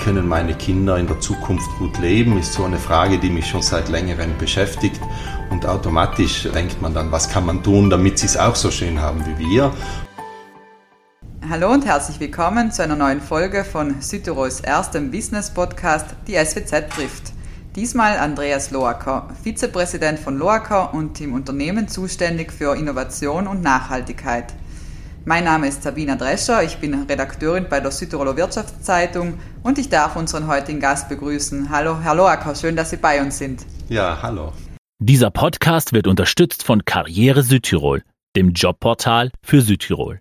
können meine Kinder in der Zukunft gut leben, ist so eine Frage, die mich schon seit längerem beschäftigt. Und automatisch denkt man dann, was kann man tun, damit sie es auch so schön haben wie wir. Hallo und herzlich willkommen zu einer neuen Folge von Südtirols erstem Business-Podcast, die SWZ trifft. Diesmal Andreas Loacker, Vizepräsident von Loacker und im Unternehmen zuständig für Innovation und Nachhaltigkeit. Mein Name ist Sabina Drescher, ich bin Redakteurin bei der Südtiroler Wirtschaftszeitung und ich darf unseren heutigen Gast begrüßen. Hallo, Herr Loacker, schön, dass Sie bei uns sind. Ja, hallo. Dieser Podcast wird unterstützt von Karriere Südtirol, dem Jobportal für Südtirol.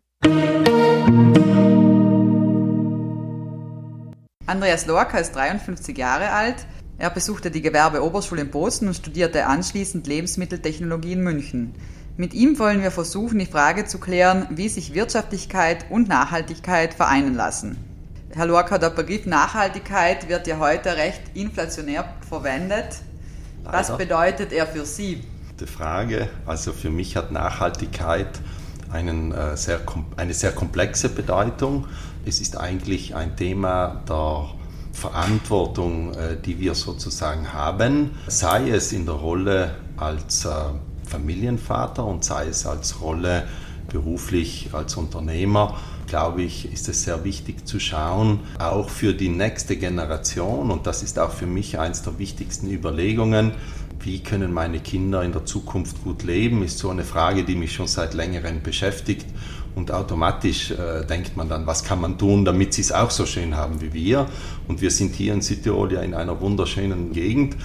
Andreas Loacker ist 53 Jahre alt. Er besuchte die Gewerbeoberschule in Bozen und studierte anschließend Lebensmitteltechnologie in München. Mit ihm wollen wir versuchen, die Frage zu klären, wie sich Wirtschaftlichkeit und Nachhaltigkeit vereinen lassen. Herr Lorca, der Begriff Nachhaltigkeit wird ja heute recht inflationär verwendet. Leider. Was bedeutet er für Sie? Die Frage, also für mich hat Nachhaltigkeit einen, äh, sehr, eine sehr komplexe Bedeutung. Es ist eigentlich ein Thema der Verantwortung, äh, die wir sozusagen haben, sei es in der Rolle als äh, Familienvater und sei es als Rolle beruflich als Unternehmer, glaube ich, ist es sehr wichtig zu schauen, auch für die nächste Generation, und das ist auch für mich eines der wichtigsten Überlegungen, wie können meine Kinder in der Zukunft gut leben, ist so eine Frage, die mich schon seit längerem beschäftigt. Und automatisch äh, denkt man dann, was kann man tun, damit sie es auch so schön haben wie wir. Und wir sind hier in Südtirol ja in einer wunderschönen Gegend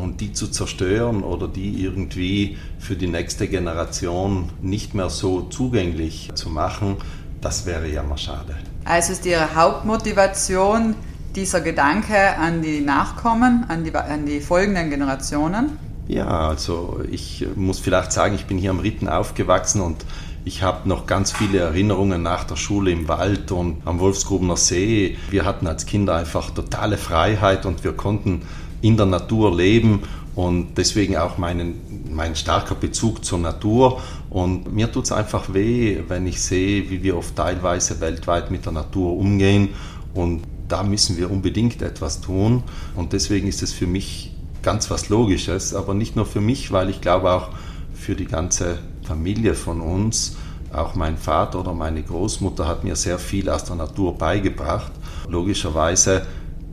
und die zu zerstören oder die irgendwie für die nächste Generation nicht mehr so zugänglich zu machen, das wäre ja mal schade. Also ist Ihre Hauptmotivation dieser Gedanke an die Nachkommen, an die, an die folgenden Generationen? Ja, also ich muss vielleicht sagen, ich bin hier am Ritten aufgewachsen und ich habe noch ganz viele Erinnerungen nach der Schule im Wald und am Wolfsgrubener See. Wir hatten als Kinder einfach totale Freiheit und wir konnten in der Natur leben und deswegen auch meinen, mein starker Bezug zur Natur. Und mir tut es einfach weh, wenn ich sehe, wie wir oft teilweise weltweit mit der Natur umgehen. Und da müssen wir unbedingt etwas tun. Und deswegen ist es für mich ganz was Logisches, aber nicht nur für mich, weil ich glaube auch für die ganze Familie von uns, auch mein Vater oder meine Großmutter hat mir sehr viel aus der Natur beigebracht. Logischerweise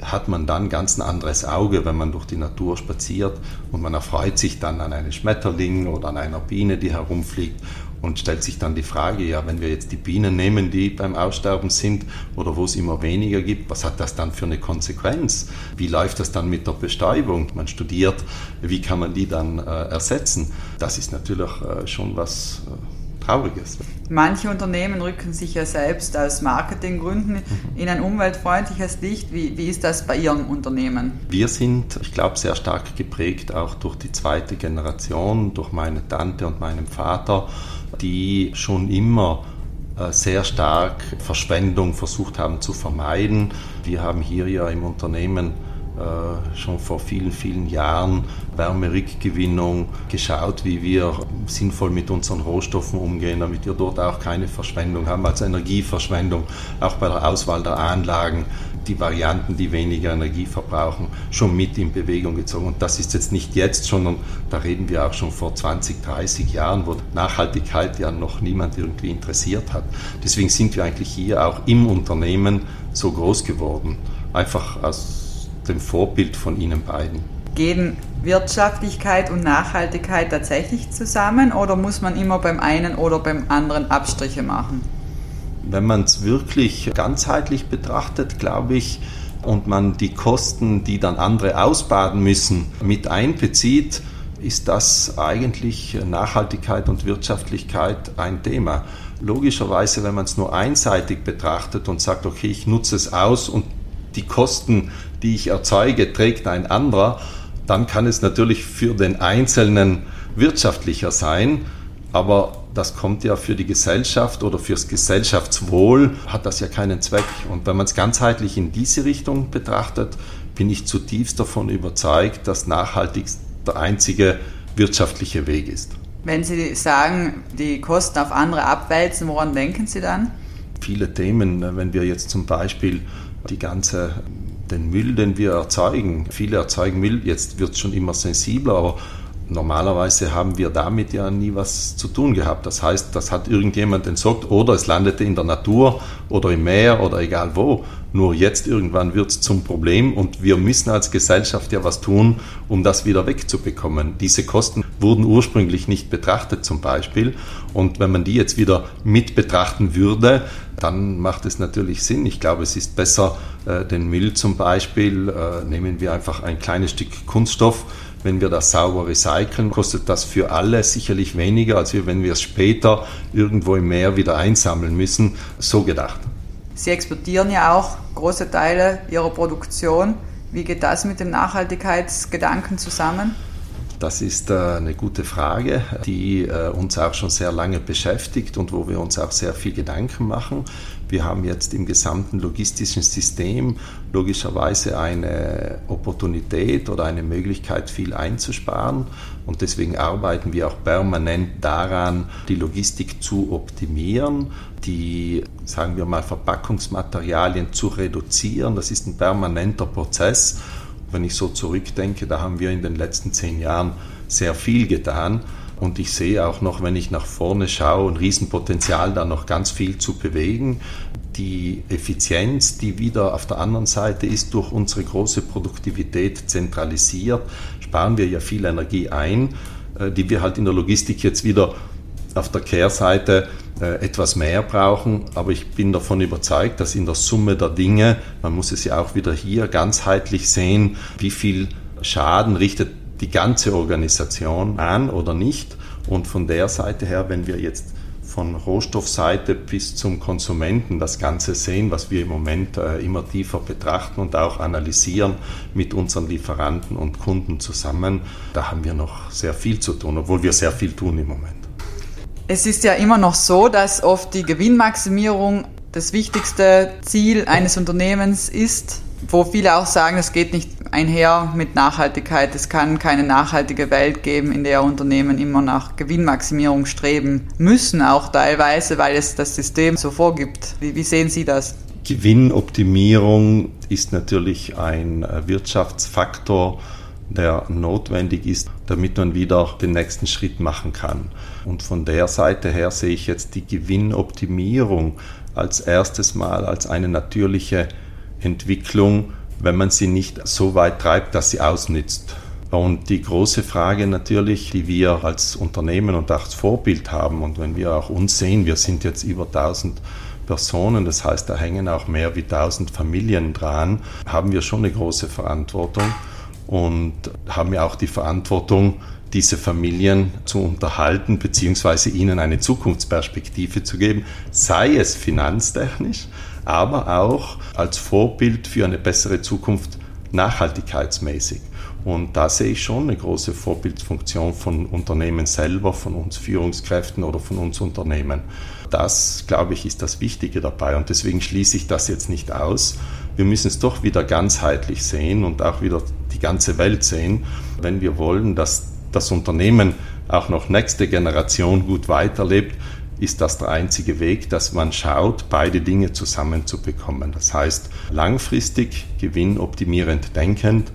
hat man dann ganz ein anderes Auge, wenn man durch die Natur spaziert und man erfreut sich dann an einem Schmetterling oder an einer Biene, die herumfliegt und stellt sich dann die Frage, ja, wenn wir jetzt die Bienen nehmen, die beim Aussterben sind oder wo es immer weniger gibt, was hat das dann für eine Konsequenz? Wie läuft das dann mit der Bestäubung? Man studiert, wie kann man die dann äh, ersetzen? Das ist natürlich äh, schon was äh, Trauriges. Manche Unternehmen rücken sich ja selbst aus Marketinggründen mhm. in ein umweltfreundliches Licht. Wie, wie ist das bei Ihrem Unternehmen? Wir sind, ich glaube, sehr stark geprägt auch durch die zweite Generation, durch meine Tante und meinen Vater, die schon immer äh, sehr stark Verschwendung versucht haben zu vermeiden. Wir haben hier ja im Unternehmen schon vor vielen, vielen Jahren Wärmerückgewinnung geschaut, wie wir sinnvoll mit unseren Rohstoffen umgehen, damit wir dort auch keine Verschwendung haben, also Energieverschwendung, auch bei der Auswahl der Anlagen, die Varianten, die weniger Energie verbrauchen, schon mit in Bewegung gezogen. Und das ist jetzt nicht jetzt, sondern da reden wir auch schon vor 20, 30 Jahren, wo Nachhaltigkeit ja noch niemand irgendwie interessiert hat. Deswegen sind wir eigentlich hier auch im Unternehmen so groß geworden. Einfach aus dem Vorbild von Ihnen beiden. Gehen Wirtschaftlichkeit und Nachhaltigkeit tatsächlich zusammen oder muss man immer beim einen oder beim anderen Abstriche machen? Wenn man es wirklich ganzheitlich betrachtet, glaube ich, und man die Kosten, die dann andere ausbaden müssen, mit einbezieht, ist das eigentlich Nachhaltigkeit und Wirtschaftlichkeit ein Thema. Logischerweise, wenn man es nur einseitig betrachtet und sagt, okay, ich nutze es aus und die Kosten, die ich erzeuge, trägt ein anderer, dann kann es natürlich für den Einzelnen wirtschaftlicher sein, aber das kommt ja für die Gesellschaft oder fürs Gesellschaftswohl, hat das ja keinen Zweck. Und wenn man es ganzheitlich in diese Richtung betrachtet, bin ich zutiefst davon überzeugt, dass nachhaltig der einzige wirtschaftliche Weg ist. Wenn Sie sagen, die Kosten auf andere abwälzen, woran denken Sie dann? Viele Themen, wenn wir jetzt zum Beispiel die ganze den Müll, den wir erzeugen. Viele erzeugen Müll, jetzt wird es schon immer sensibler, aber normalerweise haben wir damit ja nie was zu tun gehabt. Das heißt, das hat irgendjemand entsorgt oder es landete in der Natur oder im Meer oder egal wo. Nur jetzt irgendwann wird es zum Problem und wir müssen als Gesellschaft ja was tun, um das wieder wegzubekommen. Diese Kosten wurden ursprünglich nicht betrachtet zum Beispiel und wenn man die jetzt wieder mit betrachten würde, dann macht es natürlich Sinn. Ich glaube, es ist besser, äh, den Müll zum Beispiel, äh, nehmen wir einfach ein kleines Stück Kunststoff, wenn wir das sauber recyceln, kostet das für alle sicherlich weniger, als wenn wir es später irgendwo im Meer wieder einsammeln müssen. So gedacht. Sie exportieren ja auch große Teile Ihrer Produktion. Wie geht das mit dem Nachhaltigkeitsgedanken zusammen? Das ist äh, eine gute Frage, die äh, uns auch schon sehr lange beschäftigt und wo wir uns auch sehr viel Gedanken machen. Wir haben jetzt im gesamten logistischen System logischerweise eine Opportunität oder eine Möglichkeit, viel einzusparen. Und deswegen arbeiten wir auch permanent daran, die Logistik zu optimieren, die, sagen wir mal, Verpackungsmaterialien zu reduzieren. Das ist ein permanenter Prozess. Wenn ich so zurückdenke, da haben wir in den letzten zehn Jahren sehr viel getan. Und ich sehe auch noch, wenn ich nach vorne schaue, ein Riesenpotenzial, da noch ganz viel zu bewegen. Die Effizienz, die wieder auf der anderen Seite ist, durch unsere große Produktivität zentralisiert, sparen wir ja viel Energie ein, äh, die wir halt in der Logistik jetzt wieder auf der Kehrseite äh, etwas mehr brauchen. Aber ich bin davon überzeugt, dass in der Summe der Dinge, man muss es ja auch wieder hier ganzheitlich sehen, wie viel Schaden richtet die ganze Organisation an oder nicht. Und von der Seite her, wenn wir jetzt von Rohstoffseite bis zum Konsumenten das Ganze sehen, was wir im Moment äh, immer tiefer betrachten und auch analysieren mit unseren Lieferanten und Kunden zusammen, da haben wir noch sehr viel zu tun, obwohl wir sehr viel tun im Moment. Es ist ja immer noch so, dass oft die Gewinnmaximierung das wichtigste Ziel eines Unternehmens ist, wo viele auch sagen, es geht nicht einher mit Nachhaltigkeit. Es kann keine nachhaltige Welt geben, in der Unternehmen immer nach Gewinnmaximierung streben müssen, auch teilweise, weil es das System so vorgibt. Wie, wie sehen Sie das? Gewinnoptimierung ist natürlich ein Wirtschaftsfaktor, der notwendig ist, damit man wieder den nächsten Schritt machen kann. Und von der Seite her sehe ich jetzt die Gewinnoptimierung als erstes Mal als eine natürliche Entwicklung, wenn man sie nicht so weit treibt, dass sie ausnützt. Und die große Frage natürlich, die wir als Unternehmen und als Vorbild haben, und wenn wir auch uns sehen, wir sind jetzt über 1000 Personen, das heißt, da hängen auch mehr wie 1000 Familien dran, haben wir schon eine große Verantwortung und haben ja auch die Verantwortung, diese Familien zu unterhalten, beziehungsweise ihnen eine Zukunftsperspektive zu geben, sei es finanztechnisch, aber auch als Vorbild für eine bessere Zukunft nachhaltigkeitsmäßig. Und da sehe ich schon eine große Vorbildfunktion von Unternehmen selber, von uns Führungskräften oder von uns Unternehmen. Das, glaube ich, ist das Wichtige dabei. Und deswegen schließe ich das jetzt nicht aus. Wir müssen es doch wieder ganzheitlich sehen und auch wieder die ganze Welt sehen, wenn wir wollen, dass das Unternehmen auch noch nächste Generation gut weiterlebt, ist das der einzige Weg, dass man schaut, beide Dinge zusammenzubekommen. Das heißt, langfristig gewinnoptimierend denkend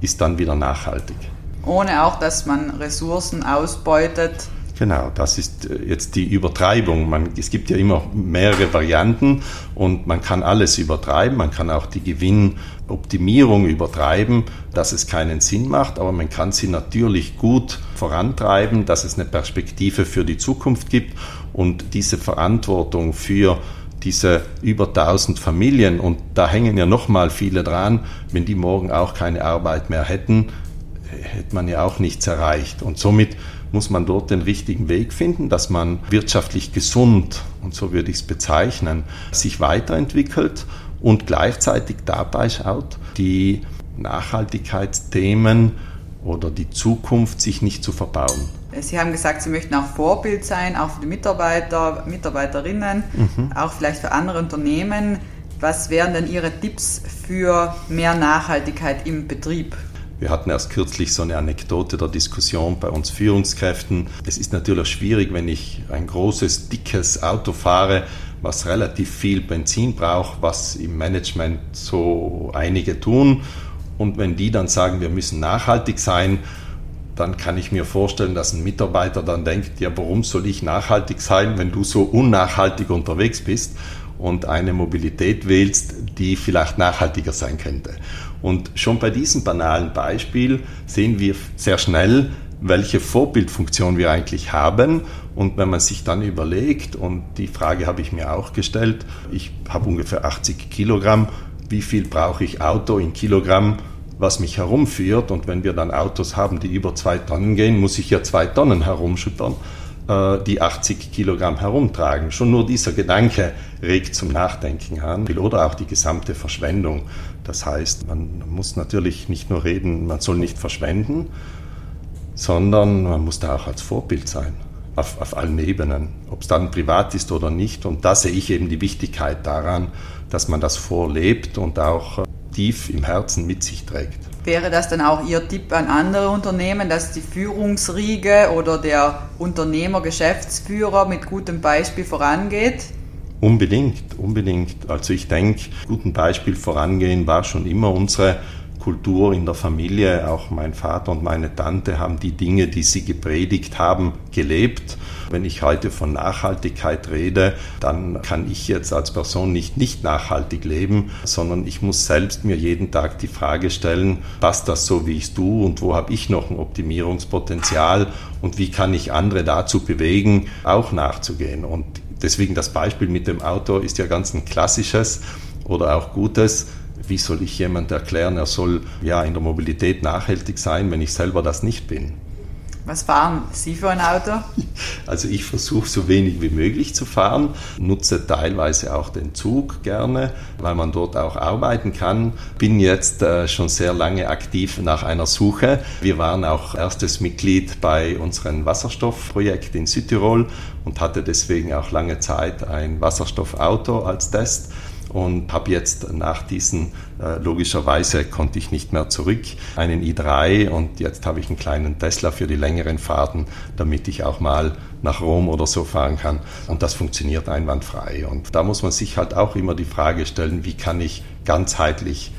ist dann wieder nachhaltig. Ohne auch, dass man Ressourcen ausbeutet Genau, das ist äh, jetzt die Übertreibung. Man, es gibt ja immer mehrere Varianten und man kann alles übertreiben. Man kann auch die Gewinnoptimierung übertreiben, dass es keinen Sinn macht, aber man kann sie natürlich gut vorantreiben, dass es eine Perspektive für die Zukunft gibt und diese Verantwortung für diese über 1000 Familien und da hängen ja noch mal viele dran, wenn die morgen auch keine Arbeit mehr hätten, hätte man ja auch nichts erreicht und somit muss man dort den richtigen Weg finden, dass man wirtschaftlich gesund, und so würde ich es bezeichnen, sich weiterentwickelt und gleichzeitig dabei schaut, die Nachhaltigkeitsthemen oder die Zukunft sich nicht zu verbauen. Sie haben gesagt, Sie möchten auch Vorbild sein, auch für die Mitarbeiter, Mitarbeiterinnen, mhm. auch vielleicht für andere Unternehmen. Was wären denn Ihre Tipps für mehr Nachhaltigkeit im Betrieb? Wir hatten erst kürzlich so eine Anekdote der Diskussion bei uns Führungskräften. Es ist natürlich schwierig, wenn ich ein großes, dickes Auto fahre, was relativ viel Benzin braucht, was im Management so einige tun. Und wenn die dann sagen, wir müssen nachhaltig sein, dann kann ich mir vorstellen, dass ein Mitarbeiter dann denkt, ja, warum soll ich nachhaltig sein, wenn du so unnachhaltig unterwegs bist und eine Mobilität wählst, die vielleicht nachhaltiger sein könnte. Und schon bei diesem banalen Beispiel sehen wir sehr schnell, welche Vorbildfunktion wir eigentlich haben. Und wenn man sich dann überlegt, und die Frage habe ich mir auch gestellt, ich habe ungefähr 80 Kilogramm, wie viel brauche ich Auto in Kilogramm, was mich herumführt? Und wenn wir dann Autos haben, die über zwei Tonnen gehen, muss ich ja zwei Tonnen herumschüttern, die 80 Kilogramm herumtragen. Schon nur dieser Gedanke regt zum Nachdenken an. Oder auch die gesamte Verschwendung. Das heißt, man muss natürlich nicht nur reden, man soll nicht verschwenden, sondern man muss da auch als Vorbild sein. Auf, auf allen Ebenen, ob es dann privat ist oder nicht. Und da sehe ich eben die Wichtigkeit daran, dass man das vorlebt und auch äh, tief im Herzen mit sich trägt. Wäre das dann auch Ihr Tipp an andere Unternehmen, dass die Führungsriege oder der Unternehmer, Geschäftsführer mit gutem Beispiel vorangeht? Unbedingt, unbedingt. Also ich denke, gutem Beispiel vorangehen war schon immer unsere Kultur in der Familie. Auch mein Vater und meine Tante haben die Dinge, die sie gepredigt haben, gelebt. Wenn ich heute von Nachhaltigkeit rede, dann kann ich jetzt als Person nicht nicht nachhaltig leben, sondern ich muss selbst mir jeden Tag die Frage stellen, passt das so, wie ich es tue und wo habe ich noch ein Optimierungspotenzial und wie kann ich andere dazu bewegen, auch nachzugehen. Und deswegen das Beispiel mit dem Auto ist ja ganz ein klassisches oder auch gutes wie soll ich jemand erklären, er soll ja in der Mobilität nachhaltig sein, wenn ich selber das nicht bin? Was fahren Sie für ein Auto? Also ich versuche so wenig wie möglich zu fahren, nutze teilweise auch den Zug gerne, weil man dort auch arbeiten kann. Bin jetzt äh, schon sehr lange aktiv nach einer Suche. Wir waren auch erstes Mitglied bei unserem Wasserstoffprojekt in Südtirol und hatte deswegen auch lange Zeit ein Wasserstoffauto als Test und habe jetzt nach diesen, äh, logischerweise konnte ich nicht mehr zurück, einen i3 und jetzt habe ich einen kleinen Tesla für die längeren Fahrten, damit ich auch mal nach Rom oder so fahren kann. Und das funktioniert einwandfrei. Und da muss man sich halt auch immer die Frage stellen, wie kann ich ganzheitlich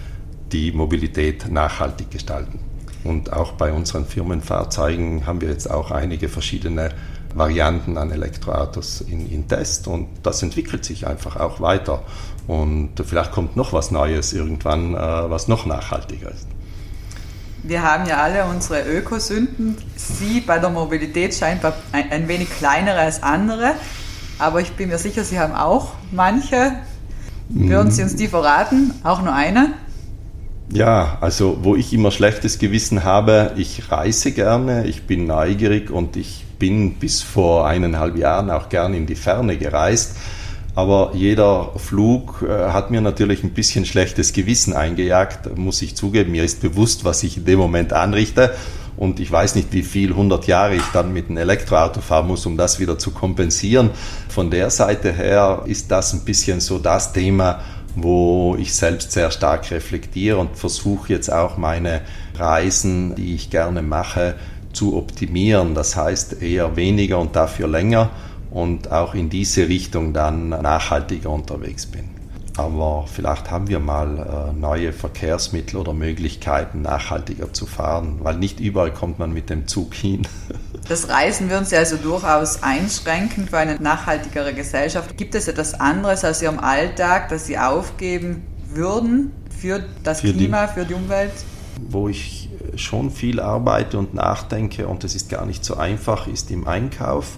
die Mobilität nachhaltig gestalten. Und auch bei unseren Firmenfahrzeugen haben wir jetzt auch einige verschiedene Varianten an Elektroautos in, in Test und das entwickelt sich einfach auch weiter. Und vielleicht kommt noch was Neues irgendwann, äh, was noch nachhaltiger ist. Wir haben ja alle unsere Ökosünden. Sie bei der Mobilität scheinbar ein, wenig kleinere als andere, aber ich bin mir sicher, Sie haben auch manche. Würden Sie uns die verraten? Auch nur eine? Ja, also wo ich immer schlechtes Gewissen habe, ich reise gerne, ich bin neugierig und ich bin bis vor eineinhalb Jahren auch gern in die Ferne gereist. Aber jeder Flug äh, hat mir natürlich ein bisschen schlechtes Gewissen eingejagt, muss ich zugeben. Mir ist bewusst, was ich in dem Moment anrichte. Und ich weiß nicht, wie viel hundert Jahre ich dann mit einem Elektroauto fahren muss, um das wieder zu kompensieren. Von der Seite her ist das ein bisschen so das Thema, wo ich selbst sehr stark reflektiere und versuche jetzt auch meine Reisen, die ich gerne mache, zu optimieren. Das heißt eher weniger und dafür länger und auch in diese Richtung dann nachhaltiger unterwegs bin. Aber vielleicht haben wir mal äh, neue Verkehrsmittel oder Möglichkeiten, nachhaltiger zu fahren, weil nicht überall kommt man mit dem Zug hin. Das Reisen würden Sie also durchaus einschränken für eine nachhaltigere Gesellschaft. Gibt es etwas anderes aus Ihrem Alltag, das Sie aufgeben würden für das für Klima, die, für die Umwelt? Wo ich schon viel arbeite und nachdenke, und das ist gar nicht so einfach, ist im Einkauf.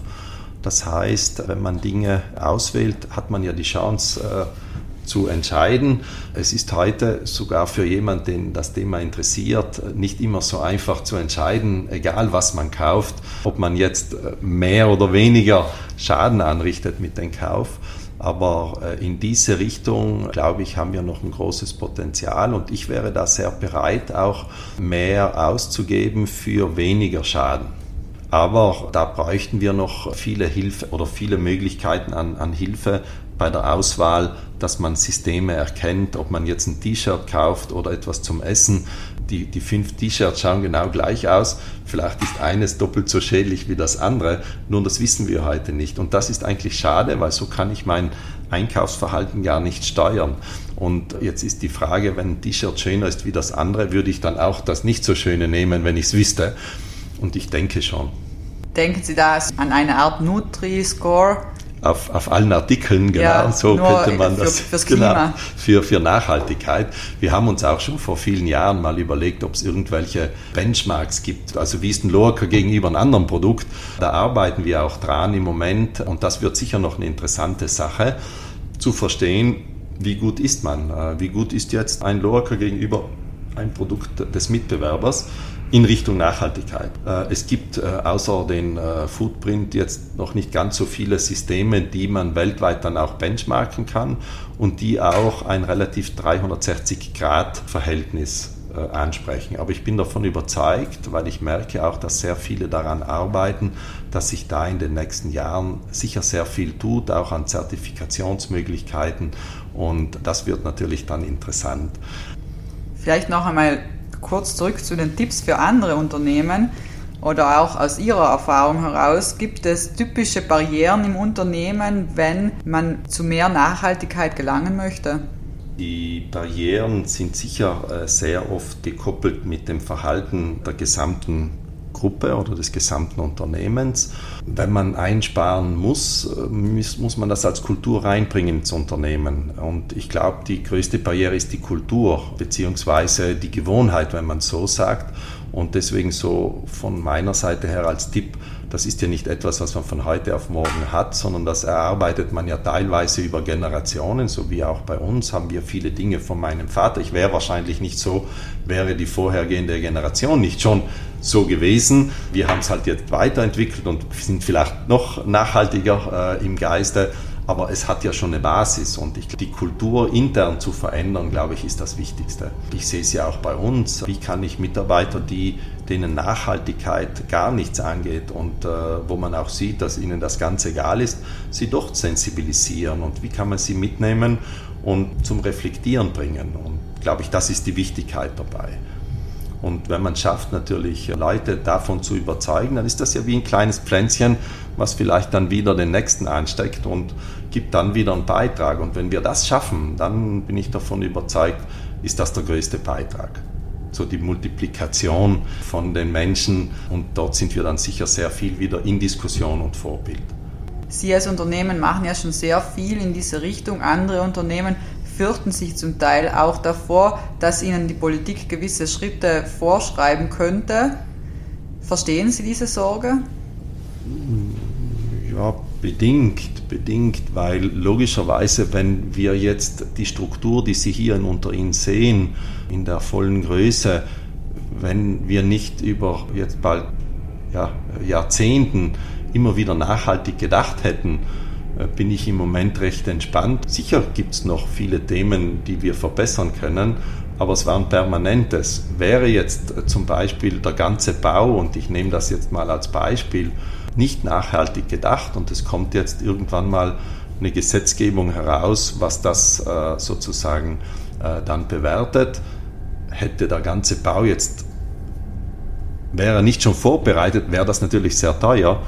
Das heißt, wenn man Dinge auswählt, hat man ja die Chance äh, zu entscheiden. Es ist heute sogar für jemanden, den das Thema interessiert, nicht immer so einfach zu entscheiden, egal was man kauft, ob man jetzt äh, mehr oder weniger Schaden anrichtet mit dem Kauf. Aber äh, in diese Richtung, glaube ich, haben wir noch ein großes Potenzial und ich wäre da sehr bereit, auch mehr auszugeben für weniger Schaden. Aber da bräuchten wir noch viele Hilfe oder viele Möglichkeiten an, an Hilfe bei der Auswahl, dass man Systeme erkennt, ob man jetzt ein T-Shirt kauft oder etwas zum Essen. die, die fünf T-Shirts schauen genau gleich aus. Vielleicht ist eines doppelt so schädlich wie das andere, nur das wissen wir heute nicht. Und das ist eigentlich schade, weil so kann ich mein Einkaufsverhalten gar nicht steuern. Und jetzt ist die Frage, wenn ein T-Shirt schöner ist wie das andere, würde ich dann auch das nicht so schöne nehmen, wenn ich es wüsste. Und ich denke schon. Denken Sie da an eine Art Nutri-Score? auf, auf allen Artikeln, genau, ja, so könnte man für, das fürs Klima. Genau, für, für Nachhaltigkeit. Wir haben uns auch schon vor vielen Jahren mal überlegt, ob es irgendwelche Benchmarks gibt, also wie ist ein Lorca gegenüber einem anderen Produkt. Da arbeiten wir auch dran im Moment und das wird sicher noch eine interessante Sache zu verstehen, wie gut ist man, äh, wie gut ist jetzt ein Lorca gegenüber ein Produkt des Mitbewerbers in Richtung Nachhaltigkeit. Äh, es gibt äh, außer den äh, Footprint jetzt noch nicht ganz so viele Systeme, die man weltweit dann auch benchmarken kann und die auch ein relativ 360-Grad-Verhältnis ansprechen. Aber ich bin davon überzeugt, weil ich merke auch, dass sehr viele daran arbeiten, dass sich da in den nächsten Jahren sicher sehr viel tut, auch an Zertifikationsmöglichkeiten. Und das wird natürlich dann interessant. Vielleicht noch einmal kurz zurück zu den Tipps für andere Unternehmen oder auch aus Ihrer Erfahrung heraus, gibt es typische Barrieren im Unternehmen, wenn man zu mehr Nachhaltigkeit gelangen möchte? Die Barrieren sind sicher äh, sehr oft gekoppelt mit dem Verhalten der gesamten Gruppe oder des gesamten Unternehmens. Wenn man einsparen muss, muss man das als Kultur reinbringen ins Unternehmen. Und ich glaube, die größte Barriere ist die Kultur beziehungsweise die Gewohnheit, wenn man so sagt. Und deswegen so von meiner Seite her als Tipp, das ist ja nicht etwas, was man von heute auf morgen hat, sondern das erarbeitet man ja teilweise über Generationen, so wie auch bei uns haben wir viele Dinge von meinem Vater. Ich wäre wahrscheinlich nicht so, wäre die vorhergehende Generation nicht schon so gewesen. Wir haben es halt jetzt weiterentwickelt und sind vielleicht noch nachhaltiger äh, im Geiste aber es hat ja schon eine Basis und ich, die Kultur intern zu verändern, glaube ich, ist das Wichtigste. Ich sehe es ja auch bei uns. Wie kann ich Mitarbeiter, die, denen Nachhaltigkeit gar nichts angeht und äh, wo man auch sieht, dass ihnen das ganz egal ist, sie doch sensibilisieren und wie kann man sie mitnehmen und zum Reflektieren bringen. Und glaube ich, das ist die Wichtigkeit dabei. Und wenn man schafft, natürlich Leute davon zu überzeugen, dann ist das ja wie ein kleines Pflänzchen, was vielleicht dann wieder den nächsten ansteckt und gibt dann wieder einen Beitrag. Und wenn wir das schaffen, dann bin ich davon überzeugt, ist das der größte Beitrag. So die Multiplikation von den Menschen und dort sind wir dann sicher sehr viel wieder in Diskussion und Vorbild. Sie als Unternehmen machen ja schon sehr viel in diese Richtung. Andere Unternehmen fürchten sich zum Teil auch davor, dass ihnen die Politik gewisse Schritte vorschreiben könnte. Verstehen Sie diese Sorge? Ja, bedingt, bedingt, weil logischerweise, wenn wir jetzt die Struktur, die Sie hier unter Ihnen sehen, in der vollen Größe, wenn wir nicht über jetzt bald ja, Jahrzehnten immer wieder nachhaltig gedacht hätten, bin ich im Moment recht entspannt. Sicher gibt es noch viele Themen, die wir verbessern können, aber es war ein permanentes. Wäre jetzt äh, zum Beispiel der ganze Bau, und ich nehme das jetzt mal als Beispiel, nicht nachhaltig gedacht und es kommt jetzt irgendwann mal eine Gesetzgebung heraus, was das äh, sozusagen dann bewertet, hätte der ganze Bau jetzt, wäre nicht schon vorbereitet, wäre das natürlich sehr teuer.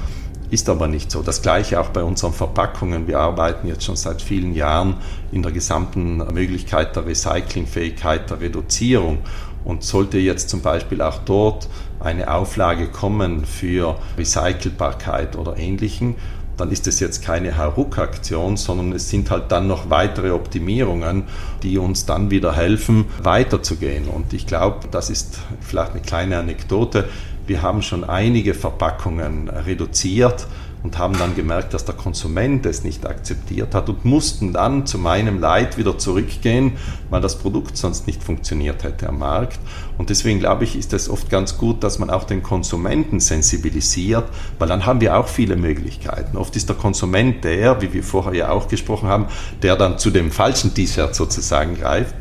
Ist aber nicht so. Das gleiche auch bei unseren Verpackungen. Wir arbeiten jetzt schon seit vielen Jahren in der gesamten Möglichkeit der Recyclingfähigkeit, der Reduzierung. Und sollte jetzt zum Beispiel auch dort eine Auflage kommen für Recycelbarkeit oder Ähnlichem, dann ist es jetzt keine Hauruck-Aktion, sondern es sind halt dann noch weitere Optimierungen, die uns dann wieder helfen, weiterzugehen. Und ich glaube, das ist vielleicht eine kleine Anekdote. Wir haben schon einige Verpackungen reduziert und haben dann gemerkt, dass der Konsument es nicht akzeptiert hat und mussten dann zu meinem Leid wieder zurückgehen, weil das Produkt sonst nicht funktioniert hätte am Markt. Und deswegen glaube ich, ist es oft ganz gut, dass man auch den Konsumenten sensibilisiert, weil dann haben wir auch viele Möglichkeiten. Oft ist der Konsument der, wie wir vorher ja auch gesprochen haben, der dann zu dem falschen T-Shirt sozusagen greift.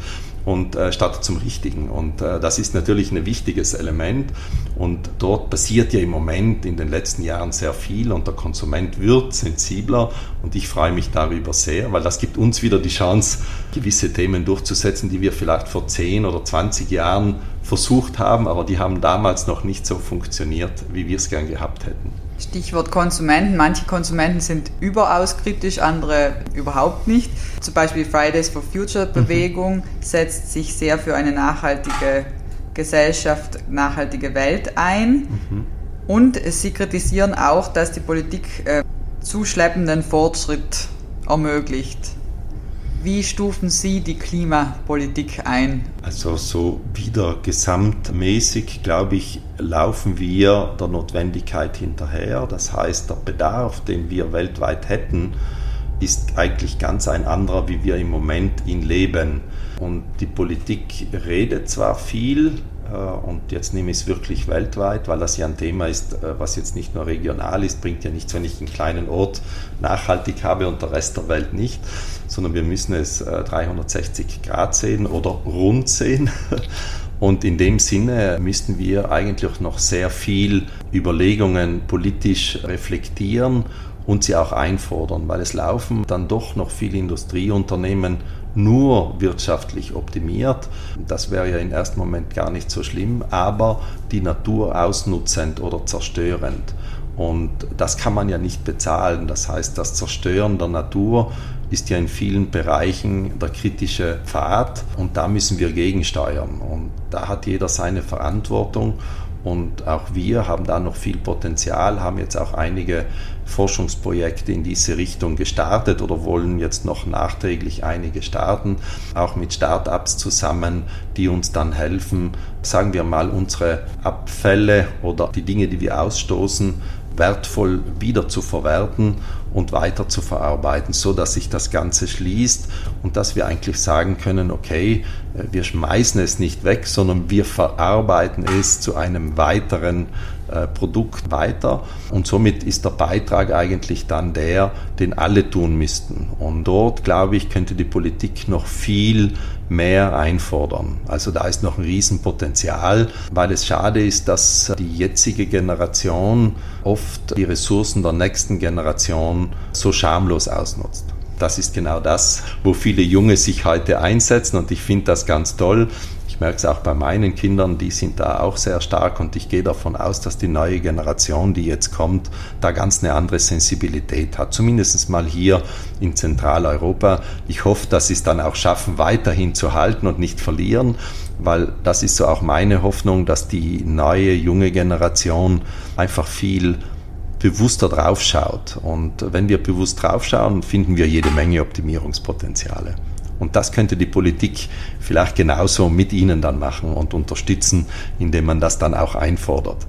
Und äh, statt zum Richtigen. Und äh, das ist natürlich ein wichtiges Element. Und dort passiert ja im Moment in den letzten Jahren sehr viel und der Konsument wird sensibler und ich freue mich darüber sehr, weil das gibt uns wieder die Chance, gewisse Themen durchzusetzen, die wir vielleicht vor 10 oder 20 Jahren versucht haben, aber die haben damals noch nicht so funktioniert, wie wir es gern gehabt hätten. Stichwort Konsumenten. Manche Konsumenten sind überaus kritisch, andere überhaupt nicht. Zum Beispiel Fridays for Future mhm. Bewegung mhm. setzt sich sehr für eine nachhaltige Gesellschaft, nachhaltige Welt ein. Mhm. Und sie kritisieren auch, dass die Politik äh, zuschleppenden Fortschritt ermöglicht. Wie stufen Sie die Klimapolitik ein? Also so wieder gesamtmäßig, glaube ich, laufen wir der Notwendigkeit hinterher. Das heißt, der Bedarf, den wir weltweit hätten, ist eigentlich ganz ein anderer, wie wir im Moment ihn leben. Und die Politik redet zwar viel, und jetzt nehme ich es wirklich weltweit, weil das ja ein Thema ist, äh, was jetzt nicht nur regional ist, bringt ja nichts, wenn ich einen kleinen Ort nachhaltig habe und der Rest der Welt nicht, sondern wir müssen es 360 äh, Grad sehen oder rund sehen. Und in dem Sinne müssten wir eigentlich noch sehr viel Überlegungen politisch reflektieren und sie auch einfordern, weil es laufen dann doch noch viele Industrieunternehmen nur wirtschaftlich optimiert. Das wäre ja im ersten Moment gar nicht so schlimm, aber die Natur ausnutzend oder zerstörend. Und das kann man ja nicht bezahlen. Das heißt, das Zerstören der Natur ist ja in vielen Bereichen der kritische Pfad und da müssen wir gegensteuern. Und da hat jeder seine Verantwortung. Und auch wir haben da noch viel Potenzial, haben jetzt auch einige Forschungsprojekte in diese Richtung gestartet oder wollen jetzt noch nachträglich einige starten, auch mit Startups zusammen, die uns dann helfen, sagen wir mal, unsere Abfälle oder die Dinge, die wir ausstoßen, wertvoll wieder zu verwerten und weiter zu verarbeiten, so dass sich das Ganze schließt und dass wir eigentlich sagen können, okay, wir schmeißen es nicht weg, sondern wir verarbeiten es zu einem weiteren Produkt weiter und somit ist der Beitrag eigentlich dann der, den alle tun müssten. Und dort, glaube ich, könnte die Politik noch viel mehr einfordern. Also da ist noch ein Riesenpotenzial, weil es schade ist, dass die jetzige Generation oft die Ressourcen der nächsten Generation so schamlos ausnutzt. Das ist genau das, wo viele Junge sich heute einsetzen und ich finde das ganz toll merke es auch bei meinen Kindern, die sind da auch sehr stark und ich gehe davon aus, dass die neue Generation, die jetzt kommt, da ganz eine andere Sensibilität hat. Zumindest mal hier in Zentraleuropa. Ich hoffe, dass sie es dann auch schaffen, weiterhin zu halten und nicht verlieren, weil das ist so auch meine Hoffnung, dass die neue junge Generation einfach viel bewusster draufschaut. Und wenn wir bewusst draufschauen, finden wir jede Menge Optimierungspotenziale. Und das könnte die Politik vielleicht genauso mit Ihnen dann machen und unterstützen, indem man das dann auch einfordert.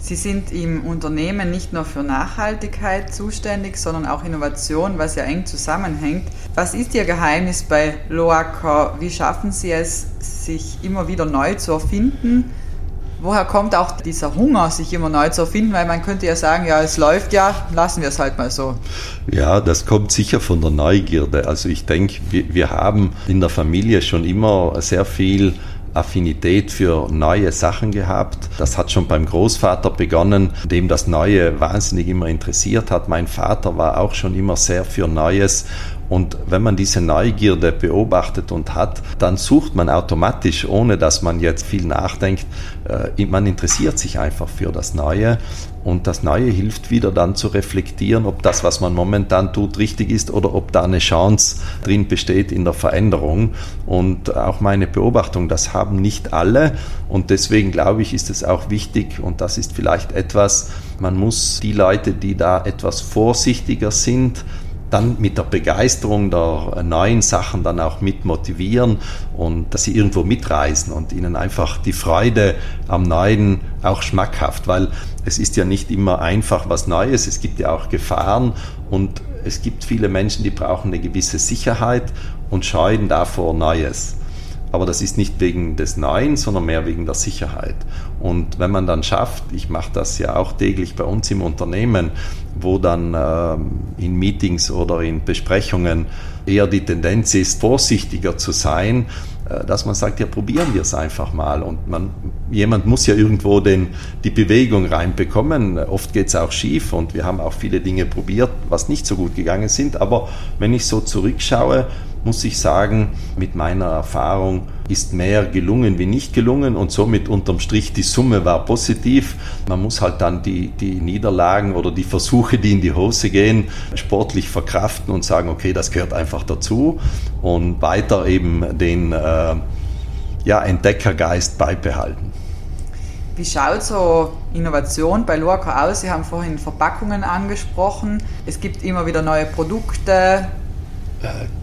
Sie sind im Unternehmen nicht nur für Nachhaltigkeit zuständig, sondern auch Innovation, was ja eng zusammenhängt. Was ist Ihr Geheimnis bei Loacker? Wie schaffen Sie es, sich immer wieder neu zu erfinden? Woher kommt auch dieser Hunger, sich immer neu zu erfinden? Weil man könnte ja sagen, ja, es läuft ja, lassen wir es halt mal so. Ja, das kommt sicher von der Neugierde. Also ich denke, wir, wir haben in der Familie schon immer sehr viel Affinität für neue Sachen gehabt. Das hat schon beim Großvater begonnen, dem das Neue wahnsinnig immer interessiert hat. Mein Vater war auch schon immer sehr für Neues und wenn man diese Neugierde beobachtet und hat, dann sucht man automatisch, ohne dass man jetzt viel nachdenkt, äh, man interessiert sich einfach für das Neue. Und das Neue hilft wieder dann zu reflektieren, ob das, was man momentan tut, richtig ist oder ob da eine Chance drin besteht in der Veränderung. Und auch meine Beobachtung, das haben nicht alle. Und deswegen glaube ich, ist es auch wichtig, und das ist vielleicht etwas, man muss die Leute, die da etwas vorsichtiger sind, dann mit der Begeisterung der neuen Sachen dann auch mit motivieren und dass sie irgendwo mitreisen und ihnen einfach die Freude am Neuen auch schmackhaft, weil es ist ja nicht immer einfach was Neues, es gibt ja auch Gefahren und es gibt viele Menschen, die brauchen eine gewisse Sicherheit und scheuen davor Neues. aber das ist nicht wegen des Neuen, sondern mehr wegen der Sicherheit. Und wenn man dann schafft, ich mache das ja auch täglich bei uns im Unternehmen, wo dann äh, in Meetings oder in Besprechungen eher die Tendenz ist, vorsichtiger zu sein, äh, dass man sagt, ja, probieren wir es einfach mal. Und man, jemand muss ja irgendwo den, die Bewegung reinbekommen. Oft geht es auch schief und wir haben auch viele Dinge probiert, was nicht so gut gegangen sind. Aber wenn ich so zurückschaue, muss ich sagen, mit meiner Erfahrung ist mehr gelungen wie nicht gelungen und somit unterm Strich die Summe war positiv. Man muss halt dann die, die Niederlagen oder die Versuche, die in die Hose gehen, sportlich verkraften und sagen, okay, das gehört einfach dazu und weiter eben den äh, ja, Entdeckergeist beibehalten. Wie schaut so Innovation bei Lorca aus? Sie haben vorhin Verpackungen angesprochen. Es gibt immer wieder neue Produkte,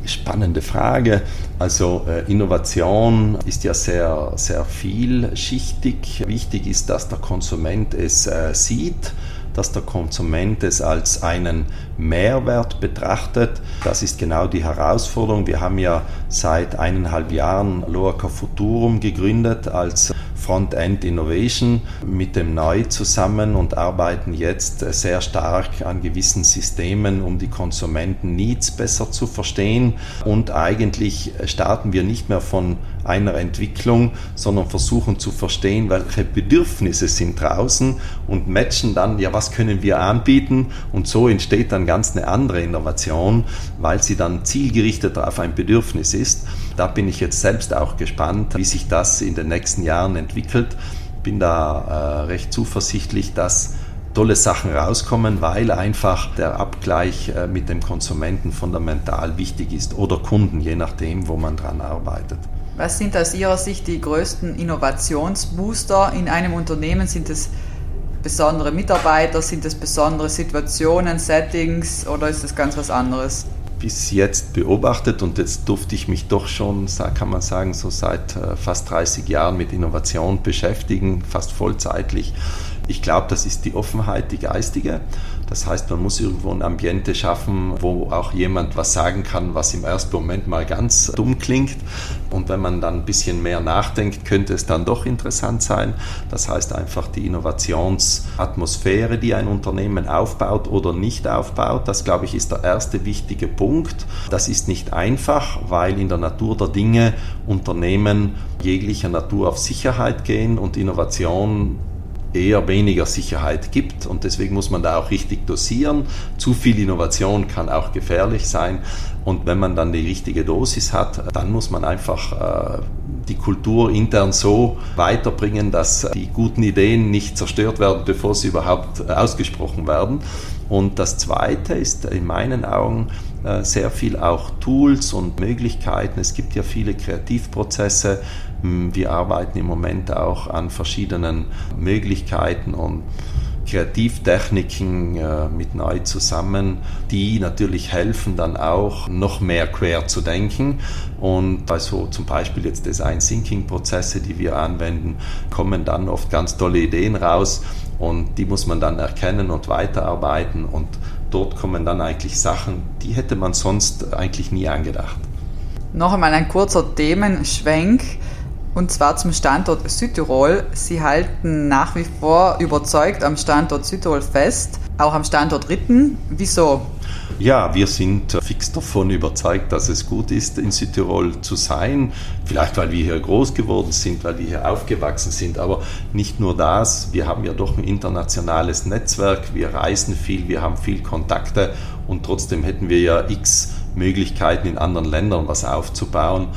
spannende Frage. Also äh, Innovation ist ja sehr, sehr vielschichtig. Wichtig ist, dass der Konsument es äh, sieht, dass der Konsument es als einen Mehrwert betrachtet. Das ist genau die Herausforderung. Wir haben ja seit eineinhalb Jahren Loaca Futurum gegründet als Frontend Innovation mit dem Neu zusammen und arbeiten jetzt sehr stark an gewissen Systemen, um die Konsumenten-Needs besser zu verstehen. Und eigentlich starten wir nicht mehr von einer Entwicklung, sondern versuchen zu verstehen, welche Bedürfnisse sind draußen und matchen dann, ja, was können wir anbieten? Und so entsteht dann ganz eine andere Innovation, weil sie dann zielgerichtet auf ein Bedürfnis ist. Da bin ich jetzt selbst auch gespannt, wie sich das in den nächsten Jahren entwickelt. Bin da äh, recht zuversichtlich, dass tolle Sachen rauskommen, weil einfach der Abgleich äh, mit dem Konsumenten fundamental wichtig ist oder Kunden, je nachdem, wo man dran arbeitet. Was sind aus Ihrer Sicht die größten Innovationsbooster in einem Unternehmen? Sind es besondere Mitarbeiter? Sind es besondere Situationen, Settings oder ist es ganz was anderes? Bis jetzt beobachtet und jetzt durfte ich mich doch schon, kann man sagen, so seit äh, fast 30 Jahren mit Innovation beschäftigen, fast vollzeitlich. Ich glaube, das ist die Offenheit, die geistige. Das heißt, man muss irgendwo ein Ambiente schaffen, wo auch jemand was sagen kann, was im ersten Moment mal ganz dumm klingt. Und wenn man dann ein bisschen mehr nachdenkt, könnte es dann doch interessant sein. Das heißt einfach die Innovationsatmosphäre, die ein Unternehmen aufbaut oder nicht aufbaut. Das, glaube ich, ist der erste wichtige Punkt. Das ist nicht einfach, weil in der Natur der Dinge Unternehmen jeglicher Natur auf Sicherheit gehen und Innovation eher weniger Sicherheit gibt und deswegen muss man da auch richtig dosieren. Zu viel Innovation kann auch gefährlich sein und wenn man dann die richtige Dosis hat, dann muss man einfach äh, die Kultur intern so weiterbringen, dass die guten Ideen nicht zerstört werden, bevor sie überhaupt ausgesprochen werden. Und das Zweite ist in meinen Augen äh, sehr viel auch Tools und Möglichkeiten. Es gibt ja viele Kreativprozesse, wir arbeiten im Moment auch an verschiedenen Möglichkeiten und Kreativtechniken äh, mit neu zusammen, die natürlich helfen, dann auch noch mehr quer zu denken. Und also zum Beispiel jetzt Design Thinking Prozesse, die wir anwenden, kommen dann oft ganz tolle Ideen raus und die muss man dann erkennen und weiterarbeiten und dort kommen dann eigentlich Sachen, die hätte man sonst eigentlich nie angedacht. Noch einmal ein kurzer Themenschwenk und zwar zum Standort Südtirol. Sie halten nach wie vor überzeugt am Standort Südtirol fest, auch am Standort Ritten. Wieso? Ja, wir sind fix davon überzeugt, dass es gut ist, in Südtirol zu sein. Vielleicht, weil wir hier groß geworden sind, weil wir hier aufgewachsen sind, aber nicht nur das. Wir haben ja doch ein internationales Netzwerk, wir reisen viel, wir haben viel Kontakte und trotzdem hätten wir ja x Möglichkeiten in anderen Ländern was aufzubauen.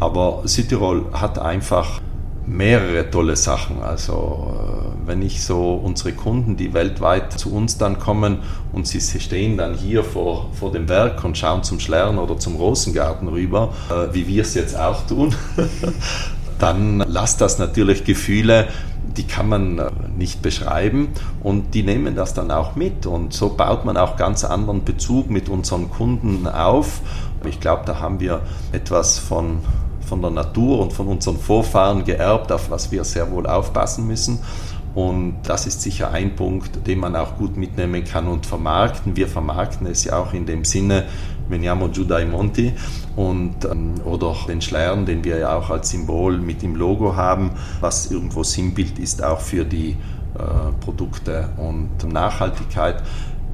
Aber Südtirol hat einfach mehrere tolle Sachen. Also äh, wenn ich so unsere Kunden, die weltweit zu uns dann kommen und sie stehen dann hier vor, vor dem Werk und schauen zum Schlern oder zum Rosengarten rüber, äh, wie wir es jetzt auch tun, dann lasst das natürlich Gefühle, die kann man äh, nicht beschreiben und die nehmen das dann auch mit und so baut man auch ganz anderen Bezug mit unseren Kunden auf. Ich glaube, da haben wir etwas von von der Natur und von unseren Vorfahren geerbt, auf was wir sehr wohl aufpassen müssen. Und das ist sicher ein Punkt, den man auch gut mitnehmen kann und vermarkten. Wir vermarkten es ja auch in dem Sinne, Veniamo giù dai Monti und, ähm, oder den Schleiern, den wir ja auch als Symbol mit im Logo haben, was irgendwo Sinnbild ist auch für die äh, Produkte und Nachhaltigkeit.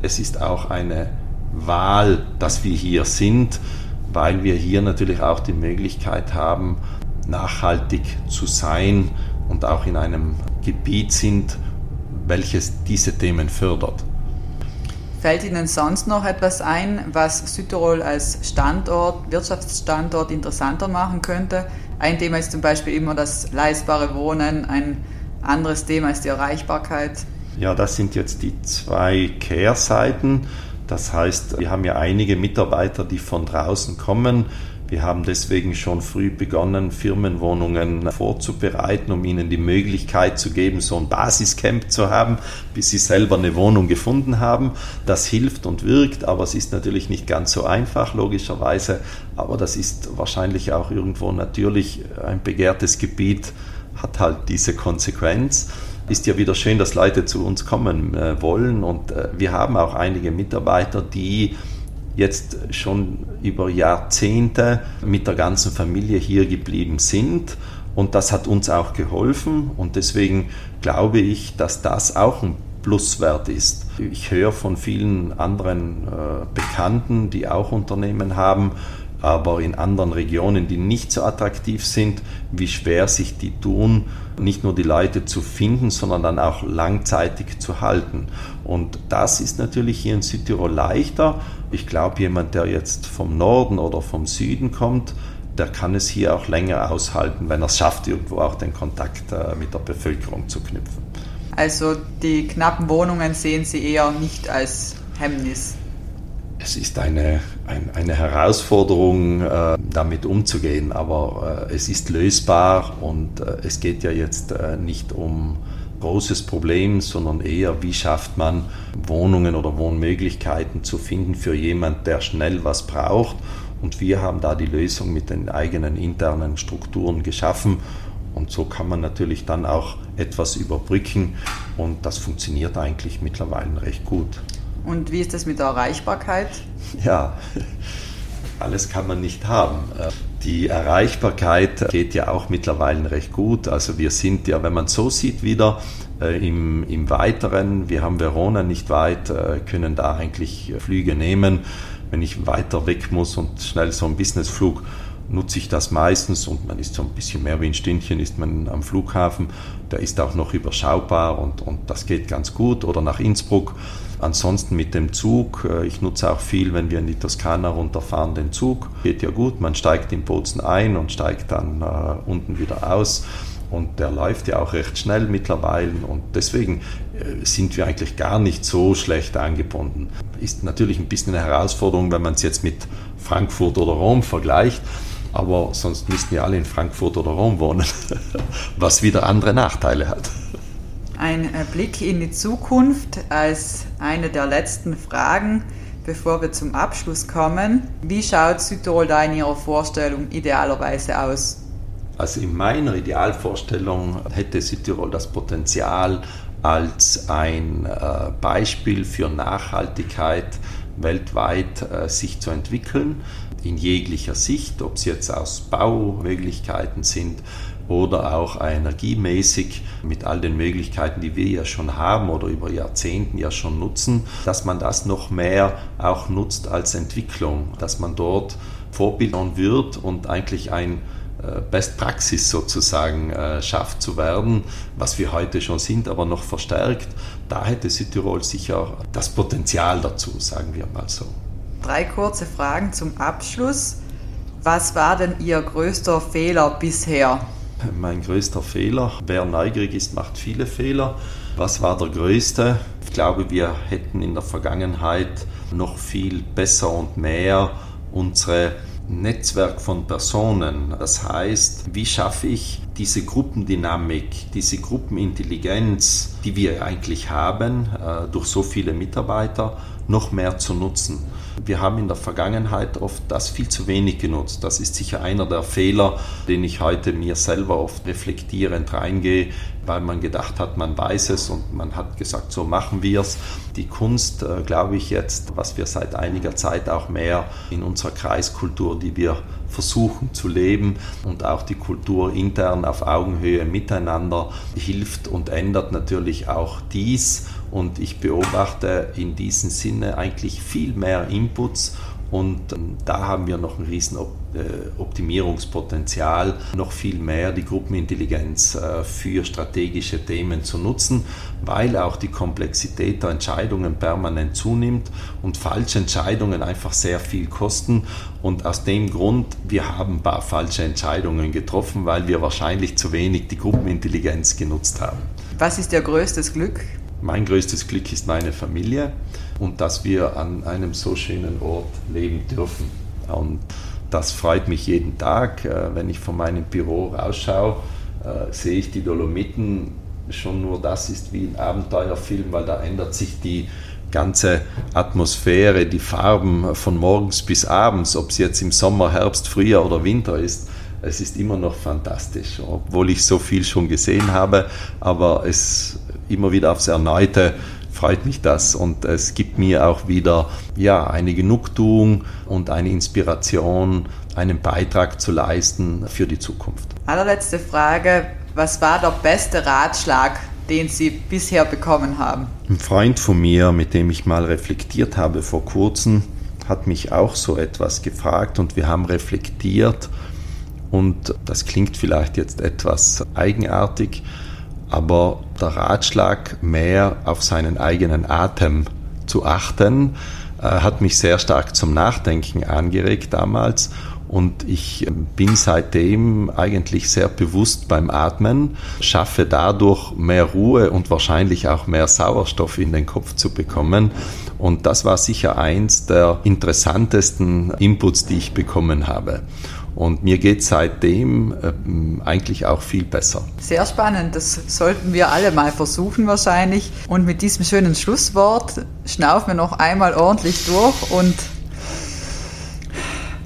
Es ist auch eine Wahl, dass wir hier sind, weil wir hier natürlich auch die Möglichkeit haben, nachhaltig zu sein und auch in einem Gebiet sind, welches diese Themen fördert. Fällt Ihnen sonst noch etwas ein, was Südtirol als Standort, Wirtschaftsstandort interessanter machen könnte? Ein Thema ist zum Beispiel immer das leistbare Wohnen, ein anderes Thema ist die Erreichbarkeit. Ja, das sind jetzt die zwei Kehrseiten. Das heißt, wir haben ja einige Mitarbeiter, die von draußen kommen, wir haben deswegen schon früh begonnen, Firmenwohnungen vorzubereiten, um ihnen die Möglichkeit zu geben, so ein Basiscamp zu haben, bis sie selber eine Wohnung gefunden haben. Das hilft und wirkt, aber es ist natürlich nicht ganz so einfach, logischerweise. Aber das ist wahrscheinlich auch irgendwo natürlich ein begehrtes Gebiet, hat halt diese Konsequenz ist ja wieder schön, dass Leute zu uns kommen äh, wollen. Und äh, wir haben auch einige Mitarbeiter, die jetzt schon über Jahrzehnte mit der ganzen Familie hier geblieben sind. Und das hat uns auch geholfen. Und deswegen glaube ich, dass das auch ein Pluswert ist. Ich höre von vielen anderen äh, Bekannten, die auch Unternehmen haben, aber in anderen Regionen, die nicht so attraktiv sind, wie schwer sich die tun, nicht nur die Leute zu finden, sondern dann auch langzeitig zu halten. Und das ist natürlich hier in Südtirol leichter. Ich glaube, jemand, der jetzt vom Norden oder vom Süden kommt, der kann es hier auch länger aushalten, wenn er es schafft, irgendwo auch den Kontakt äh, mit der Bevölkerung zu knüpfen. Also die knappen Wohnungen sehen Sie eher nicht als Hemmnis es ist eine, ein, eine Herausforderung, äh, damit umzugehen, aber äh, es ist lösbar und äh, es geht ja jetzt äh, nicht um großes Problem, sondern eher, wie schafft man Wohnungen oder Wohnmöglichkeiten zu finden für jemand, der schnell was braucht. Und wir haben da die Lösung mit den eigenen internen Strukturen geschaffen. Und so kann man natürlich dann auch etwas überbrücken. Und das funktioniert eigentlich mittlerweile recht gut. Und wie ist das mit der Erreichbarkeit? Ja, alles kann man nicht haben. Die Erreichbarkeit geht ja auch mittlerweile recht gut. Also wir sind ja, wenn man so sieht, wieder äh, im, im Weiteren. Wir haben Verona nicht weit, äh, können da eigentlich Flüge nehmen. Wenn ich weiter weg muss und schnell so einen Businessflug nutze ich das meistens und man ist so ein bisschen mehr wie ein Stündchen ist man am Flughafen. Der ist auch noch überschaubar und, und das geht ganz gut. Oder nach Innsbruck. Ansonsten mit dem Zug. Äh, ich nutze auch viel, wenn wir in die Toskana runterfahren, den Zug. Geht ja gut. Man steigt in Bozen ein und steigt dann äh, unten wieder aus. Und der läuft ja auch recht schnell mittlerweile und deswegen äh, sind wir eigentlich gar nicht so schlecht angebunden. Ist natürlich ein bisschen eine Herausforderung, wenn man es jetzt mit Frankfurt oder Rom vergleicht aber sonst müssten ja alle in Frankfurt oder Rom wohnen, was wieder andere Nachteile hat. Ein äh, Blick in die Zukunft als eine der letzten Fragen, bevor wir zum Abschluss kommen. Wie schaut Südtirol da in Ihrer Vorstellung idealerweise aus? Also in meiner Idealvorstellung hätte Südtirol das Potenzial, als ein äh, Beispiel für Nachhaltigkeit weltweit äh, sich zu entwickeln in jeglicher Sicht, ob es jetzt aus Baumöglichkeiten sind oder auch energiemäßig mit all den Möglichkeiten, die wir ja schon haben oder über Jahrzehnten ja schon nutzen, dass man das noch mehr auch nutzt als Entwicklung, dass man dort Vorbildern wird und eigentlich ein äh, Best Praxis sozusagen äh, schafft zu werden, was wir heute schon sind, aber noch verstärkt. Da hätte Südtirol sicher das Potenzial dazu, sagen wir mal so drei kurze Fragen zum Abschluss. Was war denn Ihr größter Fehler bisher? Mein größter Fehler, wer neugierig ist, macht viele Fehler. Was war der größte? Ich glaube, wir hätten in der Vergangenheit noch viel besser und mehr unsere Netzwerk von Personen. Das heißt, wie schaffe ich diese Gruppendynamik, diese Gruppenintelligenz, die wir eigentlich haben, äh, durch so viele Mitarbeiter, noch mehr zu nutzen. Wir haben in der Vergangenheit oft das viel zu wenig genutzt. Das ist sicher einer der Fehler, den ich heute mir selber oft reflektierend reingehe, weil man gedacht hat, man weiß es und man hat gesagt, so machen wir es. Die Kunst, äh, glaube ich jetzt, was wir seit einiger Zeit auch mehr in unserer Kreiskultur, die wir versuchen zu leben und auch die Kultur intern auf Augenhöhe miteinander hilft und ändert natürlich auch dies. Und ich beobachte in diesem Sinne eigentlich viel mehr Inputs und ähm, da haben wir noch ein riesen äh, Optimierungspotenzial, noch viel mehr die Gruppenintelligenz äh, für strategische Themen zu nutzen, weil auch die Komplexität der Entscheidungen permanent zunimmt und falsche Entscheidungen einfach sehr viel kosten. Und aus dem Grund, wir haben ein paar falsche Entscheidungen getroffen, weil wir wahrscheinlich zu wenig die Gruppenintelligenz genutzt haben. Was ist Ihr größtes Glück? Mein größtes Glück ist meine Familie und dass wir an einem so schönen Ort leben dürfen. Und das freut mich jeden Tag. Äh, wenn ich von meinem Büro rausschaue, äh, sehe ich die Dolomiten. Schon nur das ist wie ein Abenteuerfilm, weil da ändert sich die ganze Atmosphäre, die Farben von morgens bis abends, ob es jetzt im Sommer, Herbst, Frühjahr oder Winter ist. Es ist immer noch fantastisch, obwohl ich so viel schon gesehen habe, aber es immer wieder aufs Erneute freut mich das und es gibt mir auch wieder ja, eine Genugtuung und eine Inspiration, einen Beitrag zu leisten für die Zukunft. Allerletzte Frage, was war der beste Ratschlag, den Sie bisher bekommen haben? Ein Freund von mir, mit dem ich mal reflektiert habe vor kurzem, hat mich auch so etwas gefragt und wir haben reflektiert und das klingt vielleicht jetzt etwas eigenartig, aber der Ratschlag, mehr auf seinen eigenen Atem zu achten, äh, hat mich sehr stark zum Nachdenken angeregt damals. Und ich bin seitdem eigentlich sehr bewusst beim Atmen, schaffe dadurch mehr Ruhe und wahrscheinlich auch mehr Sauerstoff in den Kopf zu bekommen. Und das war sicher eins der interessantesten Inputs, die ich bekommen habe. Und mir geht seitdem ähm, eigentlich auch viel besser. Sehr spannend. Das sollten wir alle mal versuchen wahrscheinlich. Und mit diesem schönen Schlusswort schnaufen wir noch einmal ordentlich durch und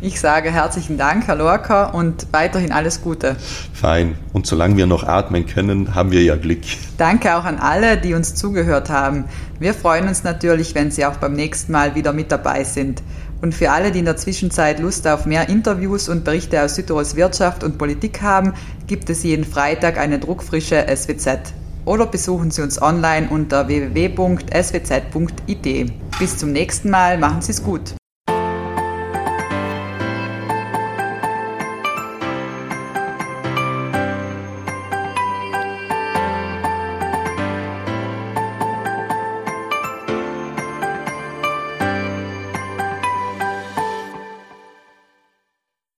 ich sage herzlichen Dank, Herr Lorca, und weiterhin alles Gute. Fein. Und solange wir noch atmen können, haben wir ja Glück. Danke auch an alle, die uns zugehört haben. Wir freuen uns natürlich, wenn Sie auch beim nächsten Mal wieder mit dabei sind. Und für alle, die in der Zwischenzeit Lust auf mehr Interviews und Berichte aus Südtirols Wirtschaft und Politik haben, gibt es jeden Freitag eine druckfrische SWZ. Oder besuchen Sie uns online unter www.swz.it. Bis zum nächsten Mal, machen Sie es gut.